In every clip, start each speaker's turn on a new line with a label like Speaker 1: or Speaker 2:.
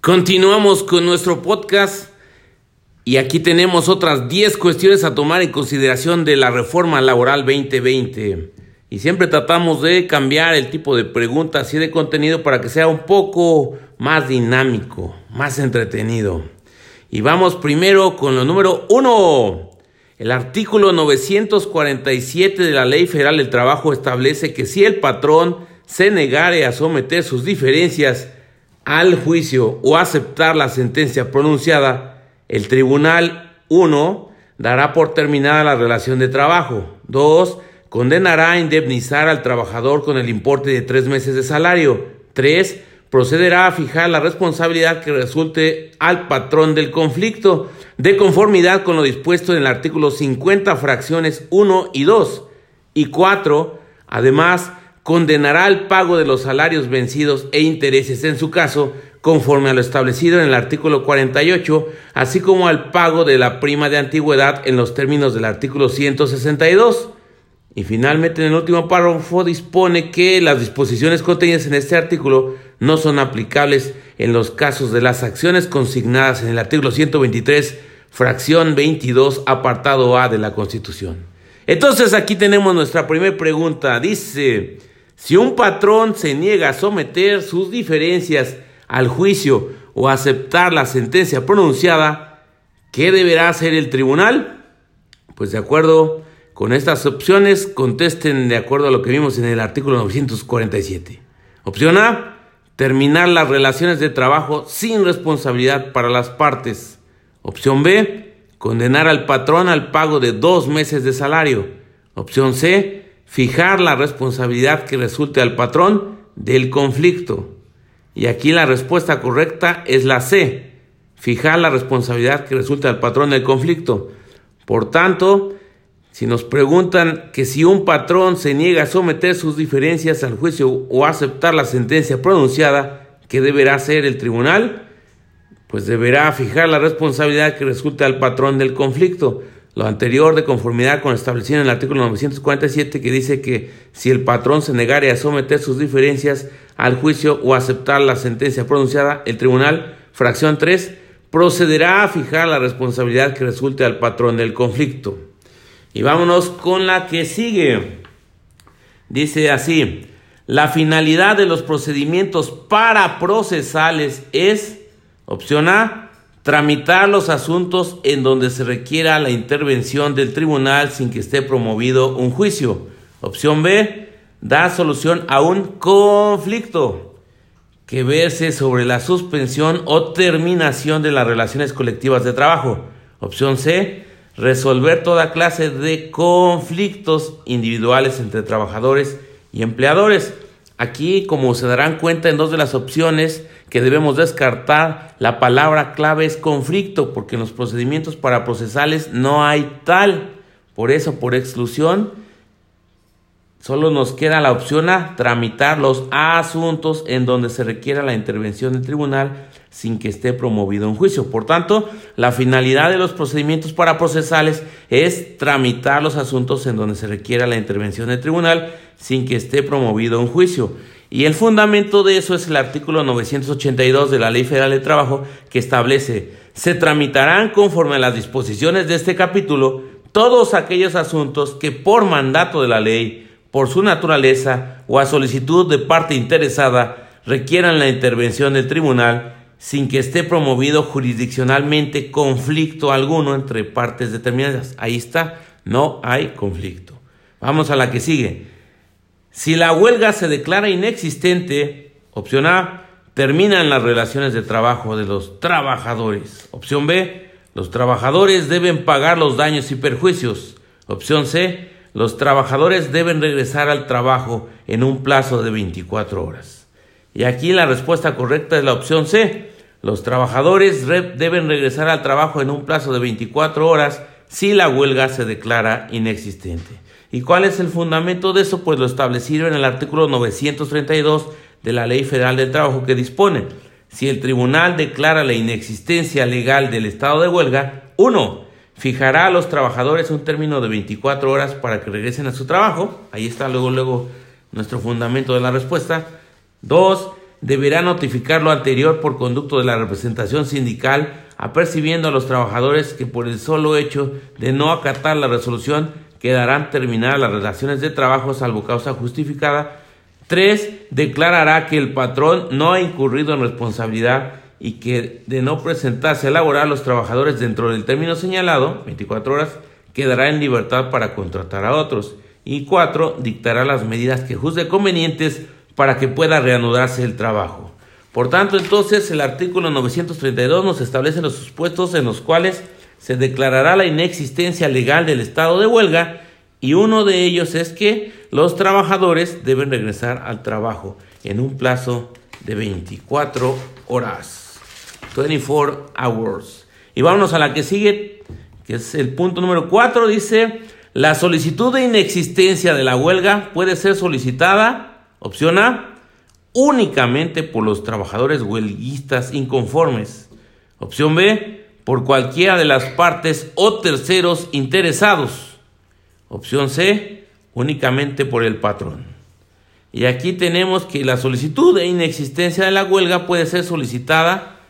Speaker 1: Continuamos con nuestro podcast y aquí tenemos otras 10 cuestiones a tomar en consideración de la reforma laboral 2020. Y siempre tratamos de cambiar el tipo de preguntas y de contenido para que sea un poco más dinámico, más entretenido. Y vamos primero con lo número 1. El artículo 947 de la Ley Federal del Trabajo establece que si el patrón se negare a someter sus diferencias al juicio o aceptar la sentencia pronunciada, el tribunal 1 dará por terminada la relación de trabajo. 2 condenará a indemnizar al trabajador con el importe de tres meses de salario. 3. Procederá a fijar la responsabilidad que resulte al patrón del conflicto, de conformidad con lo dispuesto en el artículo 50, fracciones 1 y 2. Y 4. Además, condenará al pago de los salarios vencidos e intereses en su caso, conforme a lo establecido en el artículo 48, así como al pago de la prima de antigüedad en los términos del artículo 162. Y finalmente, en el último párrafo dispone que las disposiciones contenidas en este artículo no son aplicables en los casos de las acciones consignadas en el artículo 123, fracción 22, apartado A de la Constitución. Entonces aquí tenemos nuestra primera pregunta. Dice, si un patrón se niega a someter sus diferencias al juicio o aceptar la sentencia pronunciada, ¿qué deberá hacer el tribunal? Pues de acuerdo con estas opciones, contesten de acuerdo a lo que vimos en el artículo 947. Opción A, terminar las relaciones de trabajo sin responsabilidad para las partes. Opción B, condenar al patrón al pago de dos meses de salario. Opción C, fijar la responsabilidad que resulte al patrón del conflicto. Y aquí la respuesta correcta es la C, fijar la responsabilidad que resulte al patrón del conflicto. Por tanto, si nos preguntan que si un patrón se niega a someter sus diferencias al juicio o aceptar la sentencia pronunciada, ¿qué deberá hacer el tribunal? Pues deberá fijar la responsabilidad que resulte al patrón del conflicto. Lo anterior de conformidad con lo establecido en el artículo 947 que dice que si el patrón se negare a someter sus diferencias al juicio o aceptar la sentencia pronunciada, el tribunal, fracción 3, procederá a fijar la responsabilidad que resulte al patrón del conflicto. Y vámonos con la que sigue. Dice así, la finalidad de los procedimientos para procesales es, opción A, tramitar los asuntos en donde se requiera la intervención del tribunal sin que esté promovido un juicio. Opción B, dar solución a un conflicto que verse sobre la suspensión o terminación de las relaciones colectivas de trabajo. Opción C, resolver toda clase de conflictos individuales entre trabajadores y empleadores. Aquí, como se darán cuenta en dos de las opciones que debemos descartar, la palabra clave es conflicto, porque en los procedimientos para procesales no hay tal. Por eso, por exclusión, Solo nos queda la opción a tramitar los asuntos en donde se requiera la intervención del tribunal sin que esté promovido un juicio. Por tanto, la finalidad de los procedimientos para procesales es tramitar los asuntos en donde se requiera la intervención del tribunal sin que esté promovido un juicio. Y el fundamento de eso es el artículo 982 de la Ley Federal de Trabajo que establece se tramitarán conforme a las disposiciones de este capítulo todos aquellos asuntos que por mandato de la ley por su naturaleza o a solicitud de parte interesada requieran la intervención del tribunal sin que esté promovido jurisdiccionalmente conflicto alguno entre partes determinadas. Ahí está, no hay conflicto. Vamos a la que sigue. Si la huelga se declara inexistente, opción A, terminan las relaciones de trabajo de los trabajadores. Opción B, los trabajadores deben pagar los daños y perjuicios. Opción C, los trabajadores deben regresar al trabajo en un plazo de 24 horas. Y aquí la respuesta correcta es la opción C. Los trabajadores deben regresar al trabajo en un plazo de 24 horas si la huelga se declara inexistente. ¿Y cuál es el fundamento de eso? Pues lo establecido en el artículo 932 de la Ley Federal del Trabajo que dispone, si el tribunal declara la inexistencia legal del estado de huelga, 1 fijará a los trabajadores un término de 24 horas para que regresen a su trabajo. Ahí está luego, luego nuestro fundamento de la respuesta. Dos, deberá notificar lo anterior por conducto de la representación sindical, apercibiendo a los trabajadores que por el solo hecho de no acatar la resolución quedarán terminadas las relaciones de trabajo salvo causa justificada. 3. Declarará que el patrón no ha incurrido en responsabilidad y que de no presentarse a laborar los trabajadores dentro del término señalado, 24 horas, quedará en libertad para contratar a otros. Y 4. Dictará las medidas que juzgue convenientes para que pueda reanudarse el trabajo. Por tanto, entonces, el artículo 932 nos establece los supuestos en los cuales se declarará la inexistencia legal del estado de huelga y uno de ellos es que los trabajadores deben regresar al trabajo en un plazo de 24 horas. 24 hours. Y vámonos a la que sigue, que es el punto número 4, dice, la solicitud de inexistencia de la huelga puede ser solicitada, opción A, únicamente por los trabajadores huelguistas inconformes. Opción B, por cualquiera de las partes o terceros interesados. Opción C, únicamente por el patrón. Y aquí tenemos que la solicitud de inexistencia de la huelga puede ser solicitada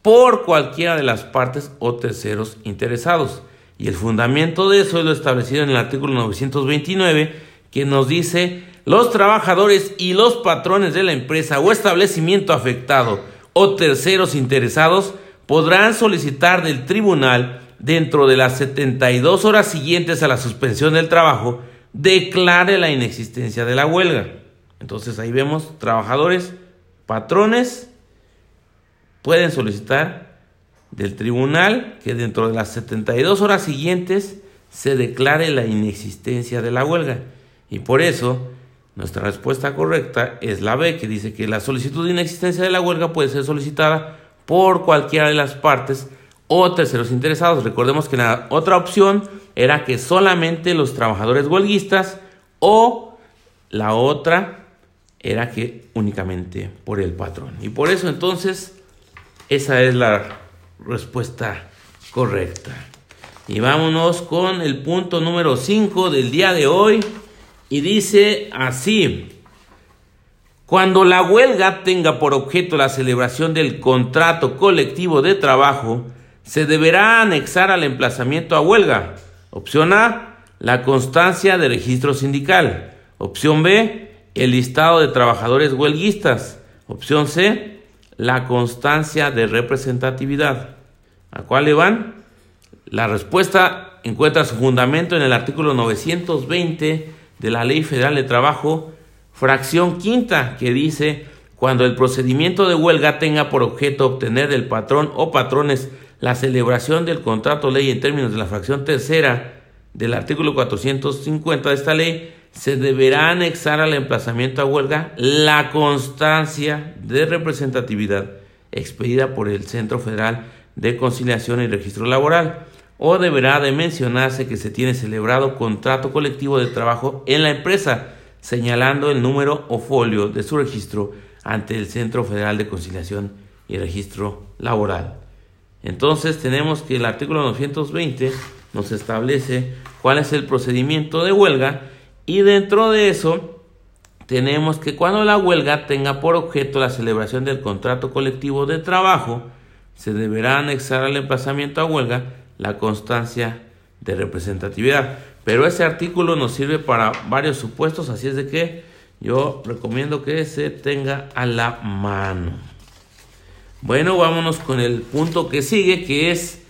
Speaker 1: por cualquiera de las partes o terceros interesados. Y el fundamento de eso es lo establecido en el artículo 929, que nos dice los trabajadores y los patrones de la empresa o establecimiento afectado o terceros interesados podrán solicitar del tribunal dentro de las 72 horas siguientes a la suspensión del trabajo declare la inexistencia de la huelga. Entonces ahí vemos trabajadores, patrones pueden solicitar del tribunal que dentro de las 72 horas siguientes se declare la inexistencia de la huelga. Y por eso nuestra respuesta correcta es la B, que dice que la solicitud de inexistencia de la huelga puede ser solicitada por cualquiera de las partes o terceros interesados. Recordemos que la otra opción era que solamente los trabajadores huelguistas o la otra era que únicamente por el patrón. Y por eso entonces esa es la respuesta correcta. Y vámonos con el punto número 5 del día de hoy. Y dice así. Cuando la huelga tenga por objeto la celebración del contrato colectivo de trabajo, se deberá anexar al emplazamiento a huelga. Opción A, la constancia de registro sindical. Opción B, el listado de trabajadores huelguistas. Opción C, la constancia de representatividad. ¿A cuál le van? La respuesta encuentra su fundamento en el artículo 920 de la Ley Federal de Trabajo Fracción quinta que dice, cuando el procedimiento de huelga tenga por objeto obtener del patrón o patrones la celebración del contrato ley en términos de la fracción tercera del artículo 450 de esta ley, se deberá anexar al emplazamiento a huelga la constancia de representatividad expedida por el Centro Federal de Conciliación y Registro Laboral o deberá de mencionarse que se tiene celebrado contrato colectivo de trabajo en la empresa señalando el número o folio de su registro ante el Centro Federal de Conciliación y Registro Laboral. Entonces tenemos que el artículo 920 nos establece cuál es el procedimiento de huelga y dentro de eso tenemos que cuando la huelga tenga por objeto la celebración del contrato colectivo de trabajo, se deberá anexar al emplazamiento a huelga la constancia de representatividad. Pero ese artículo nos sirve para varios supuestos, así es de que yo recomiendo que se tenga a la mano. Bueno, vámonos con el punto que sigue, que es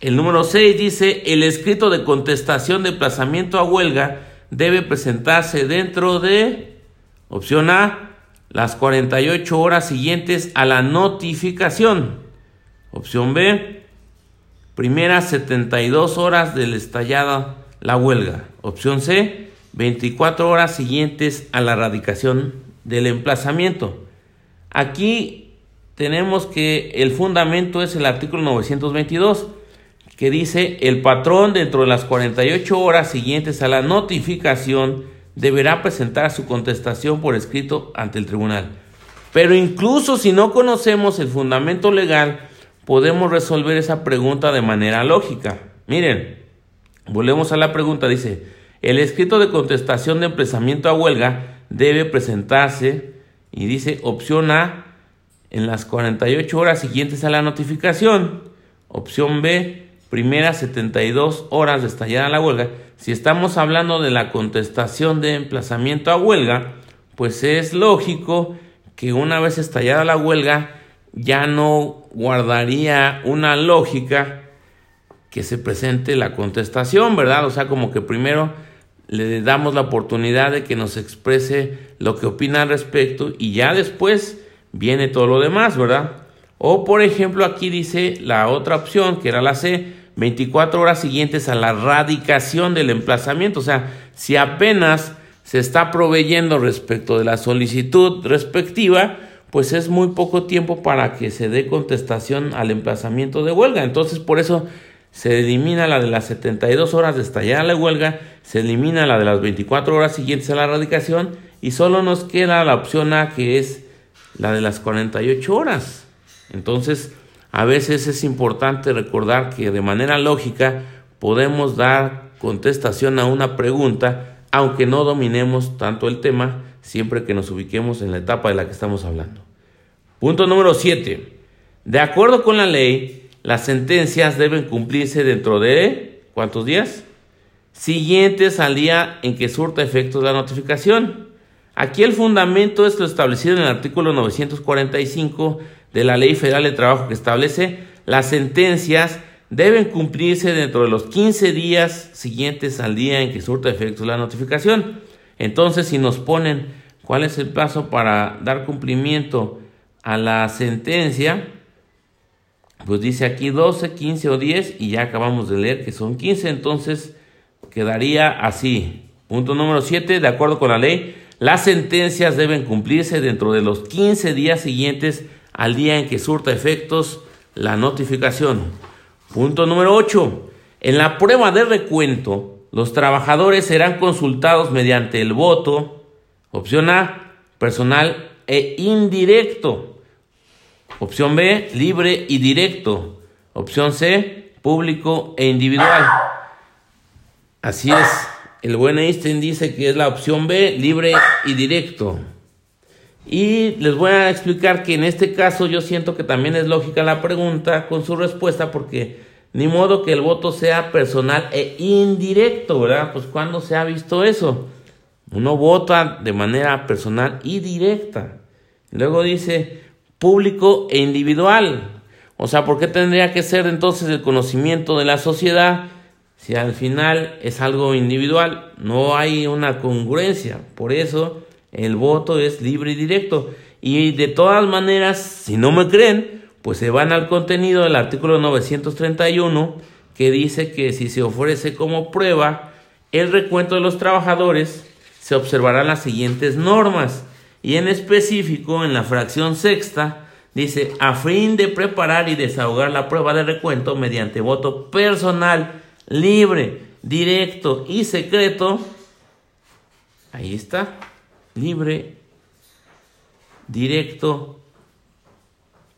Speaker 1: el número 6, dice, el escrito de contestación de emplazamiento a huelga debe presentarse dentro de, opción A, las 48 horas siguientes a la notificación. Opción B, primeras 72 horas del estallado la huelga. Opción C, 24 horas siguientes a la erradicación del emplazamiento. Aquí tenemos que el fundamento es el artículo 922, que dice el patrón dentro de las 48 horas siguientes a la notificación deberá presentar su contestación por escrito ante el tribunal. Pero incluso si no conocemos el fundamento legal, podemos resolver esa pregunta de manera lógica. Miren, Volvemos a la pregunta, dice, el escrito de contestación de emplazamiento a huelga debe presentarse Y dice opción A, en las 48 horas siguientes a la notificación. Opción B, primeras 72 horas de estallar la huelga. Si estamos hablando de la contestación de emplazamiento a huelga, pues es lógico que una vez estallada la huelga ya no guardaría una lógica que se presente la contestación, ¿verdad? O sea, como que primero le damos la oportunidad de que nos exprese lo que opina al respecto y ya después viene todo lo demás, ¿verdad? O por ejemplo aquí dice la otra opción, que era la C, 24 horas siguientes a la radicación del emplazamiento, o sea, si apenas se está proveyendo respecto de la solicitud respectiva, pues es muy poco tiempo para que se dé contestación al emplazamiento de huelga. Entonces, por eso se elimina la de las 72 horas de estallar la huelga, se elimina la de las 24 horas siguientes a la radicación y solo nos queda la opción A que es la de las 48 horas. Entonces, a veces es importante recordar que de manera lógica podemos dar contestación a una pregunta, aunque no dominemos tanto el tema, siempre que nos ubiquemos en la etapa de la que estamos hablando. Punto número 7. De acuerdo con la ley, las sentencias deben cumplirse dentro de ¿cuántos días? Siguientes al día en que surta efectos la notificación. Aquí el fundamento es lo establecido en el artículo 945 de la Ley Federal de Trabajo que establece las sentencias deben cumplirse dentro de los 15 días siguientes al día en que surta efectos la notificación. Entonces, si nos ponen cuál es el plazo para dar cumplimiento a la sentencia, pues dice aquí 12, 15 o 10 y ya acabamos de leer que son 15, entonces quedaría así. Punto número 7, de acuerdo con la ley, las sentencias deben cumplirse dentro de los 15 días siguientes al día en que surta efectos la notificación. Punto número 8, en la prueba de recuento, los trabajadores serán consultados mediante el voto, opción A, personal e indirecto. Opción B, libre y directo. Opción C, público e individual. Así es. El buen Einstein dice que es la opción B, libre y directo. Y les voy a explicar que en este caso yo siento que también es lógica la pregunta con su respuesta porque ni modo que el voto sea personal e indirecto, ¿verdad? Pues cuando se ha visto eso? Uno vota de manera personal y directa. Luego dice, público e individual. O sea, ¿por qué tendría que ser entonces el conocimiento de la sociedad si al final es algo individual? No hay una congruencia. Por eso el voto es libre y directo. Y de todas maneras, si no me creen, pues se van al contenido del artículo 931 que dice que si se ofrece como prueba el recuento de los trabajadores, se observarán las siguientes normas. Y en específico, en la fracción sexta, dice, a fin de preparar y desahogar la prueba de recuento mediante voto personal, libre, directo y secreto, ahí está, libre, directo,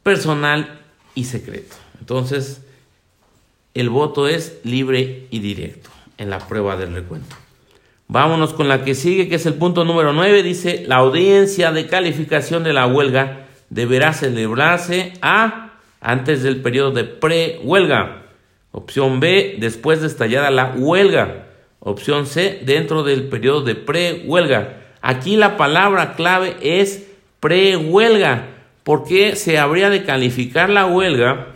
Speaker 1: personal y secreto. Entonces, el voto es libre y directo en la prueba del recuento. Vámonos con la que sigue, que es el punto número 9. Dice, la audiencia de calificación de la huelga deberá celebrarse A, antes del periodo de pre-huelga. Opción B, después de estallada la huelga. Opción C, dentro del periodo de pre-huelga. Aquí la palabra clave es pre-huelga, porque se habría de calificar la huelga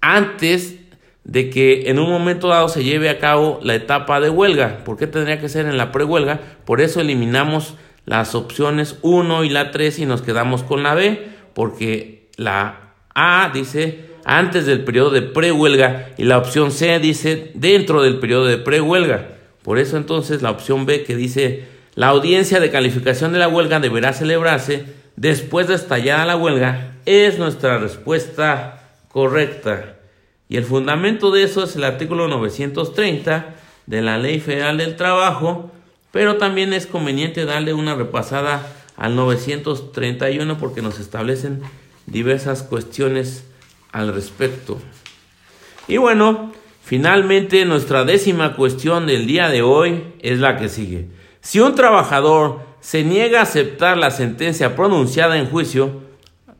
Speaker 1: antes de que en un momento dado se lleve a cabo la etapa de huelga. ¿Por qué tendría que ser en la prehuelga? Por eso eliminamos las opciones 1 y la 3 y nos quedamos con la B, porque la A dice antes del periodo de prehuelga y la opción C dice dentro del periodo de prehuelga. Por eso entonces la opción B que dice la audiencia de calificación de la huelga deberá celebrarse después de estallada la huelga es nuestra respuesta correcta. Y el fundamento de eso es el artículo 930 de la Ley Federal del Trabajo, pero también es conveniente darle una repasada al 931 porque nos establecen diversas cuestiones al respecto. Y bueno, finalmente nuestra décima cuestión del día de hoy es la que sigue. Si un trabajador se niega a aceptar la sentencia pronunciada en juicio,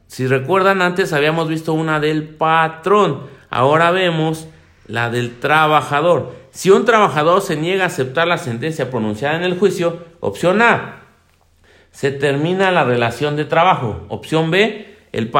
Speaker 1: si recuerdan antes habíamos visto una del patrón, ahora vemos la del trabajador. Si un trabajador se niega a aceptar la sentencia pronunciada en el juicio, opción A, se termina la relación de trabajo. Opción B, el,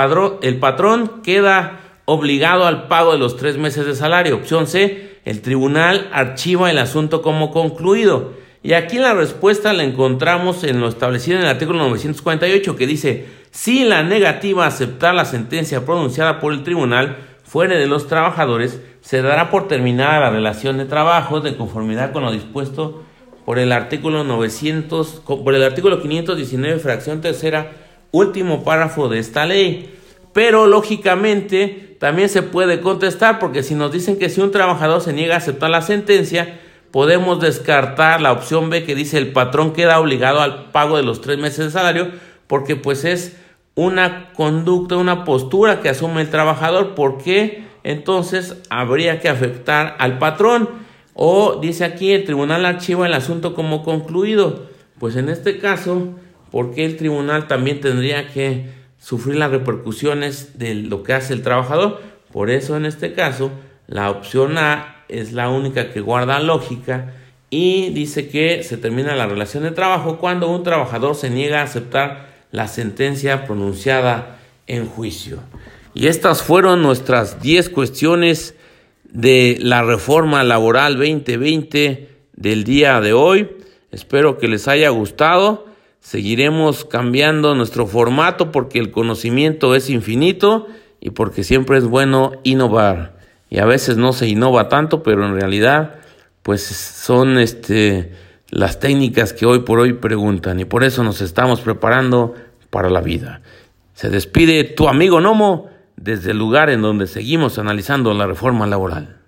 Speaker 1: el patrón queda obligado al pago de los tres meses de salario. Opción C, el tribunal archiva el asunto como concluido. Y aquí la respuesta la encontramos en lo establecido en el artículo 948 que dice, si la negativa a aceptar la sentencia pronunciada por el tribunal fuere de los trabajadores, se dará por terminada la relación de trabajo de conformidad con lo dispuesto por el artículo 900, por el artículo 519, fracción tercera, último párrafo de esta ley. Pero lógicamente también se puede contestar porque si nos dicen que si un trabajador se niega a aceptar la sentencia, podemos descartar la opción B que dice el patrón queda obligado al pago de los tres meses de salario porque pues es una conducta, una postura que asume el trabajador, porque entonces habría que afectar al patrón. O dice aquí el tribunal archiva el asunto como concluido. Pues en este caso, ¿por qué el tribunal también tendría que sufrir las repercusiones de lo que hace el trabajador? Por eso en este caso, la opción A es la única que guarda lógica y dice que se termina la relación de trabajo cuando un trabajador se niega a aceptar la sentencia pronunciada en juicio. Y estas fueron nuestras 10 cuestiones de la reforma laboral 2020 del día de hoy. Espero que les haya gustado. Seguiremos cambiando nuestro formato porque el conocimiento es infinito y porque siempre es bueno innovar. Y a veces no se innova tanto, pero en realidad pues son este las técnicas que hoy por hoy preguntan y por eso nos estamos preparando para la vida. Se despide tu amigo Nomo desde el lugar en donde seguimos analizando la reforma laboral.